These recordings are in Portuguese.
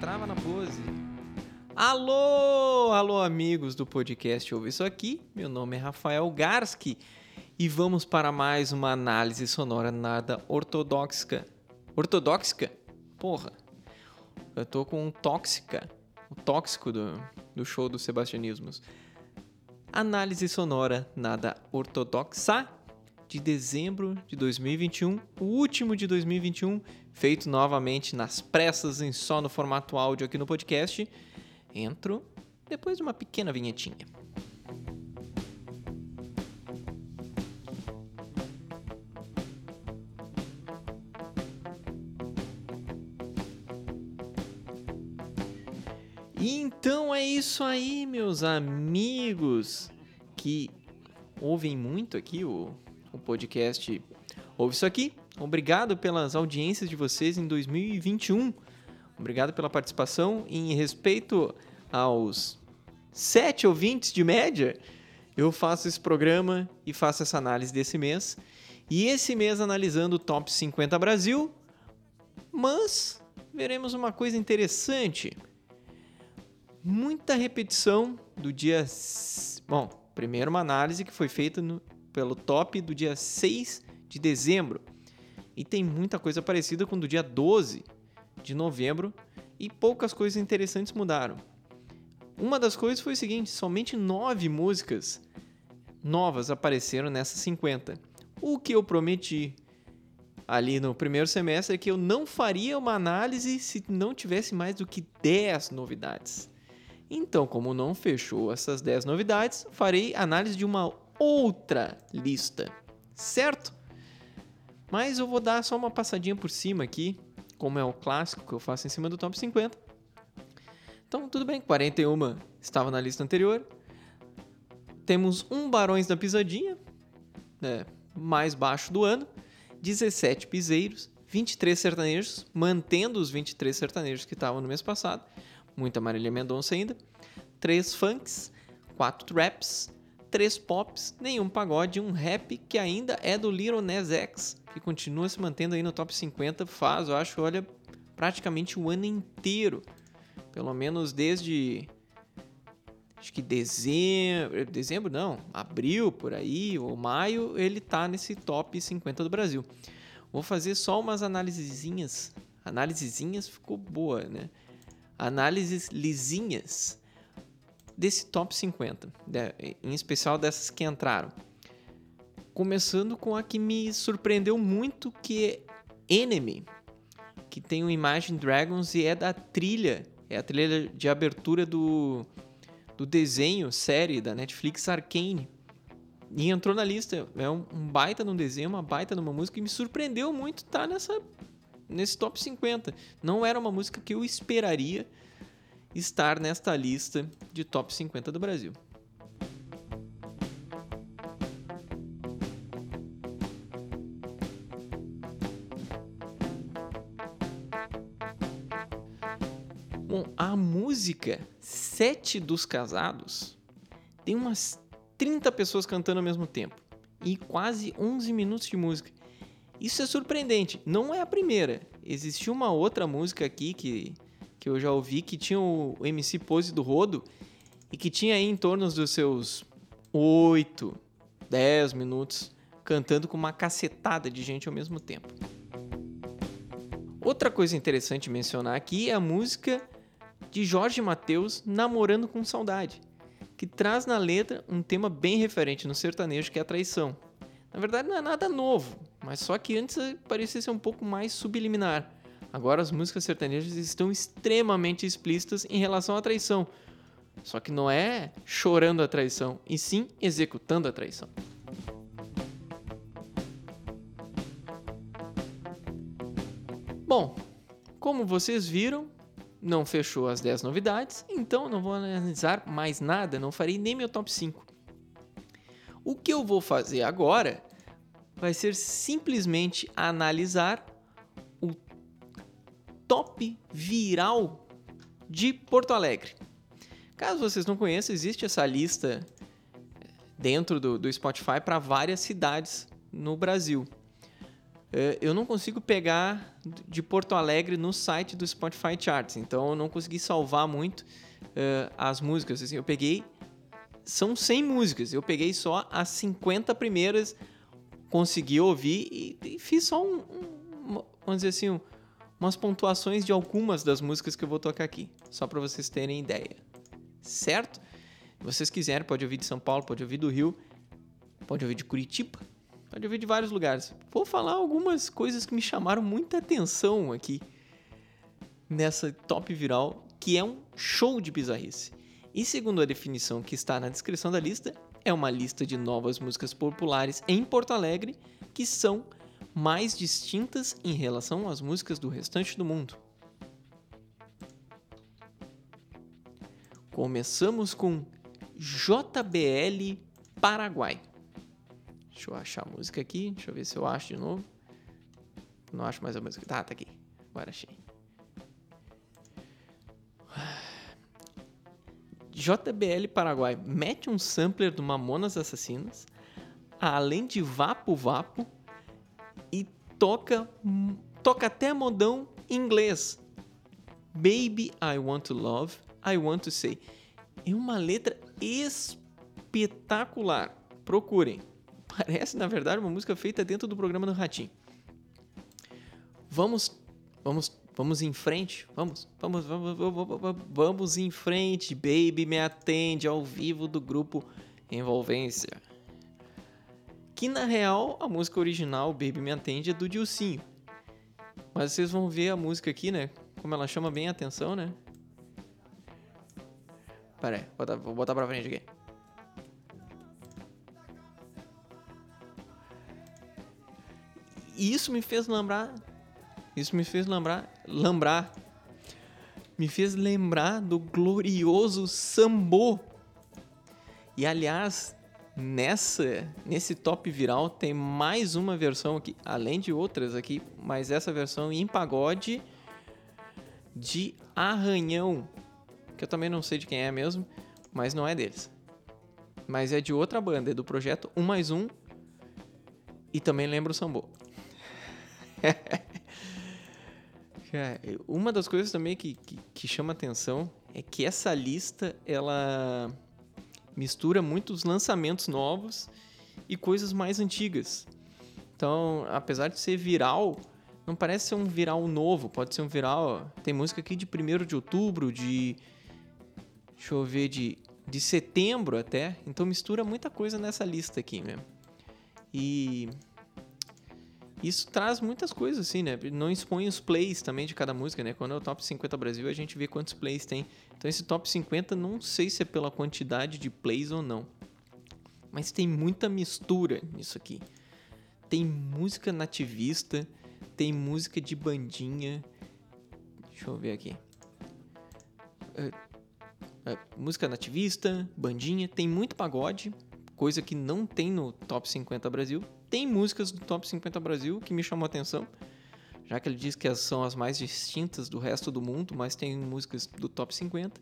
trava na pose. Alô, alô amigos do podcast Ouve Isso Aqui, meu nome é Rafael Garski e vamos para mais uma análise sonora nada ortodoxa. Ortodoxa? Porra, eu tô com um tóxica, o tóxico do, do show dos Sebastianismos. Análise sonora nada ortodoxa de dezembro de 2021, o último de 2021, feito novamente nas pressas em só no formato áudio aqui no podcast. Entro depois de uma pequena vinhetinha. Então é isso aí, meus amigos que ouvem muito aqui o o podcast Ouve Isso Aqui. Obrigado pelas audiências de vocês em 2021. Obrigado pela participação. Em respeito aos sete ouvintes de média, eu faço esse programa e faço essa análise desse mês. E esse mês analisando o Top 50 Brasil, mas veremos uma coisa interessante. Muita repetição do dia. Bom, primeiro uma análise que foi feita no pelo top do dia 6 de dezembro. E tem muita coisa parecida com do dia 12 de novembro e poucas coisas interessantes mudaram. Uma das coisas foi o seguinte: somente nove músicas novas apareceram nessas 50. O que eu prometi ali no primeiro semestre é que eu não faria uma análise se não tivesse mais do que 10 novidades. Então, como não fechou essas 10 novidades, farei análise de uma outra lista, certo? Mas eu vou dar só uma passadinha por cima aqui, como é o clássico que eu faço em cima do top 50. Então, tudo bem, 41 estava na lista anterior. Temos um Barões da Pisadinha, né, mais baixo do ano, 17 piseiros, 23 sertanejos, mantendo os 23 sertanejos que estavam no mês passado, muita Marília Mendonça ainda, 3 funks, 4 traps, três pops, nenhum pagode, um rap que ainda é do Little Nas X, que continua se mantendo aí no top 50, faz, eu acho, olha, praticamente o ano inteiro. Pelo menos desde acho que dezembro, dezembro não, abril por aí, ou maio, ele tá nesse top 50 do Brasil. Vou fazer só umas análisezinhas. Análisezinhas ficou boa, né? Análises lisinhas desse top 50, em especial dessas que entraram. Começando com a que me surpreendeu muito, que é Enemy, que tem o Imagine Dragons e é da trilha, é a trilha de abertura do, do desenho, série da Netflix Arcane. E entrou na lista, é um, um baita no desenho, uma baita numa música, e me surpreendeu muito estar tá nessa, nesse top 50. Não era uma música que eu esperaria, estar nesta lista de top 50 do Brasil. Bom, a música Sete dos Casados tem umas 30 pessoas cantando ao mesmo tempo e quase 11 minutos de música. Isso é surpreendente. Não é a primeira. Existiu uma outra música aqui que que eu já ouvi que tinha o MC Pose do Rodo e que tinha aí em torno dos seus 8, 10 minutos cantando com uma cacetada de gente ao mesmo tempo. Outra coisa interessante mencionar aqui é a música de Jorge Mateus Namorando com Saudade, que traz na letra um tema bem referente no sertanejo que é a traição. Na verdade não é nada novo, mas só que antes parecia ser um pouco mais subliminar. Agora as músicas sertanejas estão extremamente explícitas em relação à traição. Só que não é chorando a traição, e sim executando a traição. Bom, como vocês viram, não fechou as 10 novidades, então não vou analisar mais nada, não farei nem meu top 5. O que eu vou fazer agora vai ser simplesmente analisar top viral de Porto Alegre. Caso vocês não conheçam, existe essa lista dentro do, do Spotify para várias cidades no Brasil. é, eu não consigo pegar de Porto Alegre no site do Spotify Charts, então eu não consegui salvar muito uh, as músicas. Assim, eu peguei. São 100 músicas, eu peguei só as 50 primeiras, consegui ouvir e, e fiz só um, um, Vamos dizer assim, um, umas pontuações de algumas das músicas que eu vou tocar aqui, só para vocês terem ideia. Certo? Se vocês quiserem, pode ouvir de São Paulo, pode ouvir do Rio, pode ouvir de Curitiba, pode ouvir de vários lugares. Vou falar algumas coisas que me chamaram muita atenção aqui nessa top viral, que é um show de bizarrice. E segundo a definição que está na descrição da lista, é uma lista de novas músicas populares em Porto Alegre que são mais distintas em relação às músicas do restante do mundo. Começamos com JBL Paraguai. Deixa eu achar a música aqui, deixa eu ver se eu acho de novo. Não acho mais a música. Tá, tá aqui. Agora achei. JBL Paraguai mete um sampler do Mamonas Assassinas, além de Vapo Vapo, e toca, toca até modão em inglês. Baby, I want to love, I want to say. É uma letra espetacular. Procurem. Parece, na verdade, uma música feita dentro do programa do Ratinho. Vamos, vamos Vamos em frente, vamos, vamos, vamos, vamos, vamos em frente, baby, me atende ao vivo do grupo Envolvência. Que na real, a música original, Baby Me Atende, é do Dilcinho. Mas vocês vão ver a música aqui, né? Como ela chama bem a atenção, né? Pera aí, vou botar, vou botar pra frente aqui. E isso me fez lembrar isso me fez lembrar, lembrar, me fez lembrar do glorioso Sambo. E aliás, nessa, nesse top viral tem mais uma versão aqui, além de outras aqui, mas essa versão em pagode de Arranhão, que eu também não sei de quem é mesmo, mas não é deles. Mas é de outra banda, é do projeto 1 mais 1 e também lembra o Sambo. Uma das coisas também que, que, que, chama atenção é que essa lista ela mistura muitos lançamentos novos e coisas mais antigas. Então, apesar de ser viral, não parece ser um viral novo, pode ser um viral. Tem música aqui de 1 de outubro, de. Deixa eu ver, de, de setembro até. Então mistura muita coisa nessa lista aqui mesmo. E isso traz muitas coisas, assim, né? Não expõe os plays também de cada música, né? Quando é o Top 50 Brasil, a gente vê quantos plays tem. Então, esse Top 50, não sei se é pela quantidade de plays ou não. Mas tem muita mistura nisso aqui. Tem música nativista, tem música de bandinha. Deixa eu ver aqui. É, é, música nativista, bandinha, tem muito pagode, coisa que não tem no Top 50 Brasil tem músicas do Top 50 Brasil que me chamam a atenção, já que ele diz que são as mais distintas do resto do mundo, mas tem músicas do Top 50.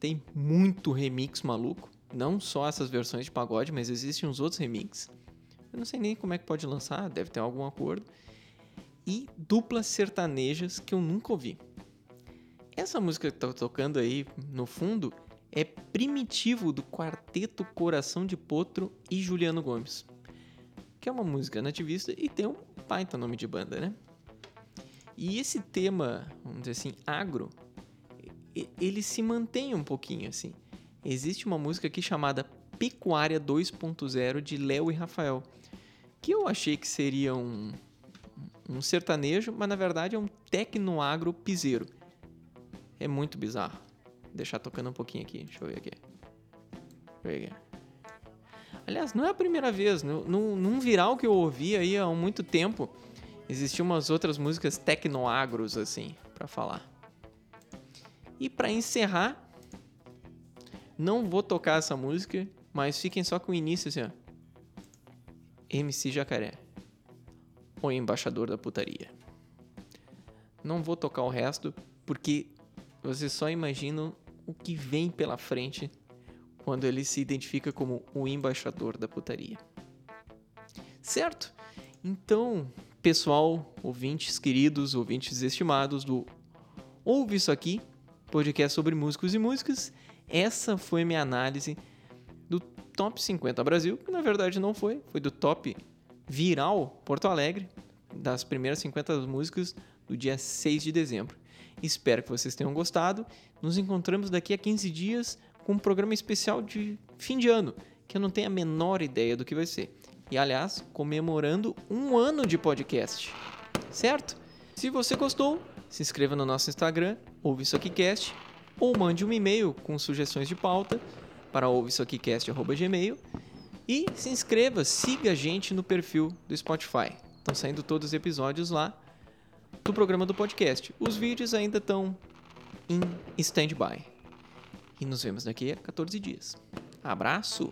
Tem muito remix maluco, não só essas versões de pagode, mas existem uns outros remixes. Eu não sei nem como é que pode lançar, deve ter algum acordo. E duplas sertanejas que eu nunca ouvi. Essa música que tá tocando aí no fundo é Primitivo do quarteto Coração de Potro e Juliano Gomes que é uma música nativista e tem um baita nome de banda, né? E esse tema, vamos dizer assim, agro, ele se mantém um pouquinho assim. Existe uma música aqui chamada Pecuária 2.0 de Léo e Rafael, que eu achei que seria um, um sertanejo, mas na verdade é um tecno-agro piseiro. É muito bizarro. Vou deixar tocando um pouquinho aqui, deixa eu ver aqui. Deixa eu ver aqui. Aliás, não é a primeira vez. Num, num viral que eu ouvi aí há muito tempo, existiam umas outras músicas tecnoagros, assim, para falar. E para encerrar, não vou tocar essa música, mas fiquem só com o início, assim, ó. MC Jacaré. O embaixador da putaria. Não vou tocar o resto, porque vocês só imaginam o que vem pela frente quando ele se identifica como o embaixador da putaria. Certo? Então, pessoal, ouvintes queridos, ouvintes estimados do Ouve Isso Aqui, podcast sobre músicos e músicas. Essa foi minha análise do Top 50 Brasil, que na verdade não foi, foi do Top Viral Porto Alegre, das primeiras 50 músicas do dia 6 de dezembro. Espero que vocês tenham gostado. Nos encontramos daqui a 15 dias com um programa especial de fim de ano, que eu não tenho a menor ideia do que vai ser. E aliás, comemorando um ano de podcast. Certo? Se você gostou, se inscreva no nosso Instagram, ouve isso aqui cast, ou mande um e-mail com sugestões de pauta para ouveissoaquicast.gmail e se inscreva, siga a gente no perfil do Spotify. Estão saindo todos os episódios lá do programa do podcast. Os vídeos ainda estão em stand-by. E nos vemos daqui a 14 dias. Abraço!